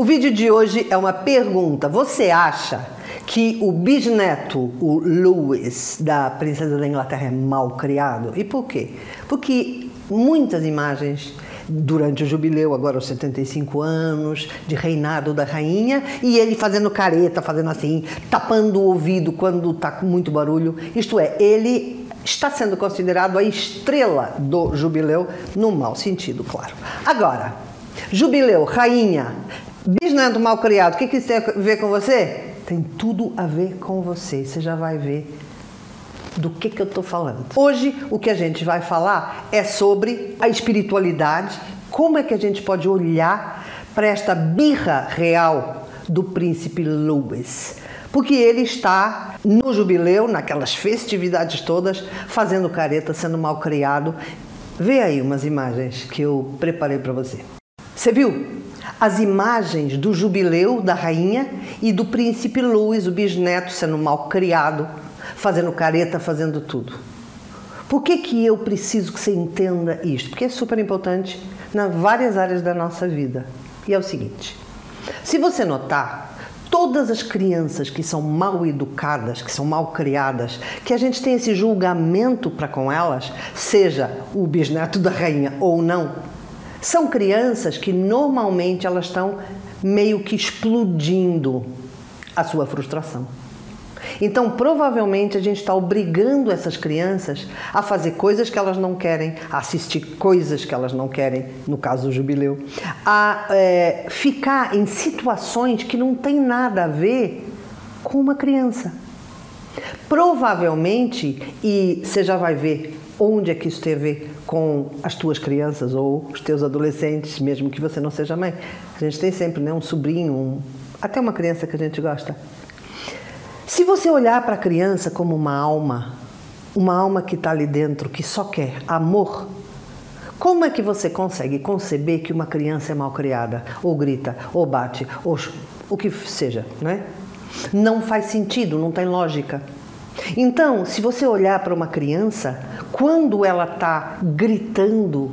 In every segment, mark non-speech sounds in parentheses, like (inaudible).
O vídeo de hoje é uma pergunta. Você acha que o bisneto, o Louis, da princesa da Inglaterra, é mal criado? E por quê? Porque muitas imagens durante o jubileu, agora os 75 anos de reinado da rainha, e ele fazendo careta, fazendo assim, tapando o ouvido quando está com muito barulho. Isto é, ele está sendo considerado a estrela do jubileu, no mau sentido, claro. Agora, jubileu, rainha, bisneto mal criado, o que, que isso tem a ver com você? Tem tudo a ver com você, você já vai ver do que, que eu estou falando. Hoje, o que a gente vai falar é sobre a espiritualidade, como é que a gente pode olhar para esta birra real do príncipe Louis. Porque ele está no jubileu, naquelas festividades todas, fazendo careta, sendo mal criado. Vê aí umas imagens que eu preparei para você. Você viu? As imagens do jubileu da rainha e do príncipe Louis, o bisneto, sendo mal criado, fazendo careta, fazendo tudo. Por que, que eu preciso que você entenda isto? Porque é super importante nas várias áreas da nossa vida. E é o seguinte: se você notar, todas as crianças que são mal educadas, que são mal criadas, que a gente tem esse julgamento para com elas, seja o bisneto da rainha ou não, são crianças que normalmente elas estão meio que explodindo a sua frustração. Então, provavelmente, a gente está obrigando essas crianças a fazer coisas que elas não querem, a assistir coisas que elas não querem, no caso do jubileu, a é, ficar em situações que não tem nada a ver com uma criança. Provavelmente, e você já vai ver onde é que isso tem a ver com as tuas crianças ou os teus adolescentes, mesmo que você não seja mãe. A gente tem sempre né, um sobrinho, um, até uma criança que a gente gosta. Se você olhar para a criança como uma alma, uma alma que está ali dentro, que só quer amor, como é que você consegue conceber que uma criança é mal criada, ou grita, ou bate, ou o que seja, né? Não faz sentido, não tem lógica. Então, se você olhar para uma criança, quando ela está gritando,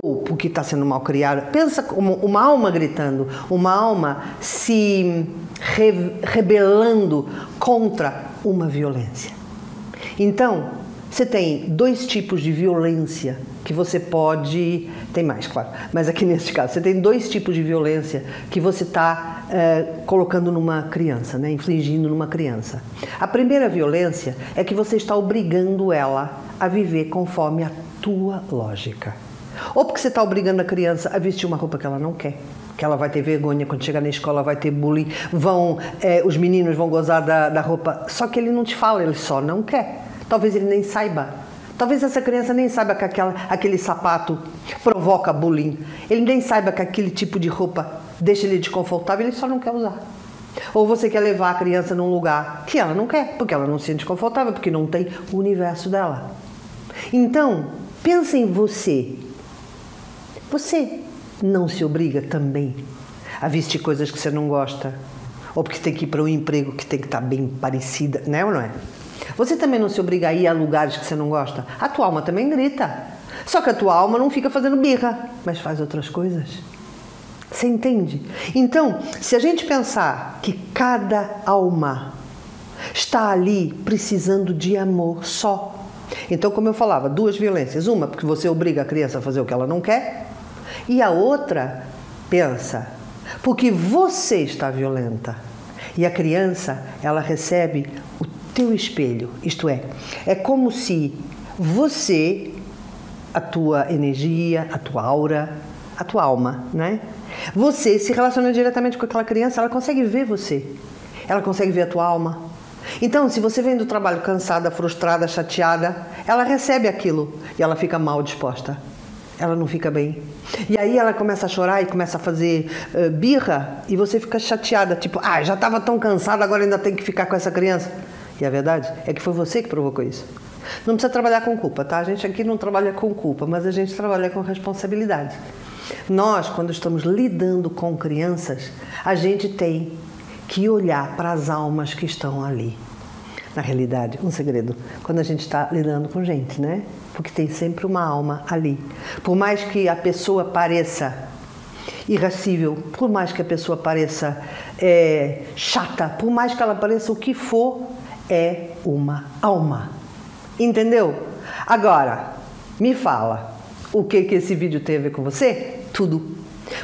ou porque está sendo mal criada, pensa como uma alma gritando, uma alma se re, rebelando contra uma violência. Então, você tem dois tipos de violência que você pode. Tem mais, claro, mas aqui (laughs) neste caso, você tem dois tipos de violência que você está é, colocando numa criança, né, infligindo numa criança. A primeira violência é que você está obrigando ela a viver conforme a tua lógica. Ou porque você está obrigando a criança a vestir uma roupa que ela não quer que ela vai ter vergonha quando chegar na escola, vai ter bullying, vão, é, os meninos vão gozar da, da roupa. Só que ele não te fala, ele só não quer. Talvez ele nem saiba. Talvez essa criança nem saiba que aquela, aquele sapato provoca bullying. Ele nem saiba que aquele tipo de roupa deixa ele desconfortável, ele só não quer usar. Ou você quer levar a criança num lugar que ela não quer, porque ela não se sente confortável, porque não tem o universo dela. Então, pensa em você. Você não se obriga também a vestir coisas que você não gosta, ou porque tem que ir para um emprego que tem que estar tá bem parecida, né ou não é? Você também não se obriga a ir a lugares que você não gosta. A tua alma também grita. Só que a tua alma não fica fazendo birra, mas faz outras coisas. Você entende? Então, se a gente pensar que cada alma está ali precisando de amor só. Então, como eu falava, duas violências. Uma, porque você obriga a criança a fazer o que ela não quer, e a outra pensa, porque você está violenta. E a criança, ela recebe o teu espelho, isto é, é como se você, a tua energia, a tua aura, a tua alma, né? Você se relaciona diretamente com aquela criança, ela consegue ver você. Ela consegue ver a tua alma. Então, se você vem do trabalho cansada, frustrada, chateada, ela recebe aquilo e ela fica mal disposta ela não fica bem. E aí ela começa a chorar e começa a fazer uh, birra e você fica chateada, tipo, ah, já estava tão cansada, agora ainda tem que ficar com essa criança. E a verdade é que foi você que provocou isso. Não precisa trabalhar com culpa, tá? A gente aqui não trabalha com culpa, mas a gente trabalha com responsabilidade. Nós, quando estamos lidando com crianças, a gente tem que olhar para as almas que estão ali. Na realidade, um segredo, quando a gente está lidando com gente, né? porque tem sempre uma alma ali. Por mais que a pessoa pareça irracível, por mais que a pessoa pareça é, chata, por mais que ela pareça o que for, é uma alma. Entendeu? Agora, me fala, o que, que esse vídeo tem a ver com você? Tudo.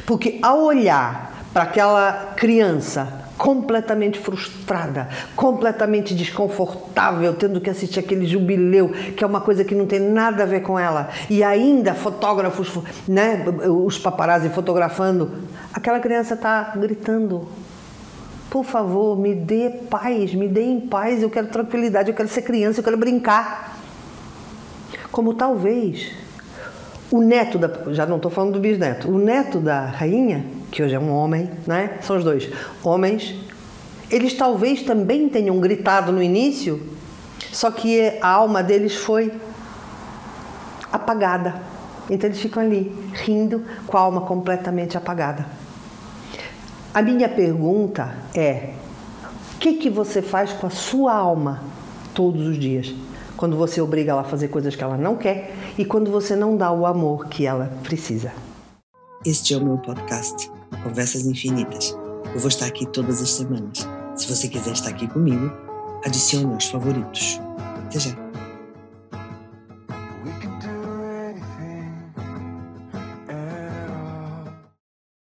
Porque ao olhar para aquela criança completamente frustrada, completamente desconfortável, tendo que assistir aquele jubileu, que é uma coisa que não tem nada a ver com ela, e ainda fotógrafos, né, os paparazzi fotografando, aquela criança está gritando. Por favor, me dê paz, me dê em paz, eu quero tranquilidade, eu quero ser criança, eu quero brincar. Como talvez o neto da. Já não estou falando do bisneto. O neto da rainha, que hoje é um homem, né? São os dois homens. Eles talvez também tenham gritado no início, só que a alma deles foi apagada. Então eles ficam ali, rindo, com a alma completamente apagada. A minha pergunta é: o que, que você faz com a sua alma todos os dias? quando você obriga ela a fazer coisas que ela não quer e quando você não dá o amor que ela precisa. Este é o meu podcast, Conversas Infinitas. Eu vou estar aqui todas as semanas. Se você quiser estar aqui comigo, adicione aos favoritos. Até já!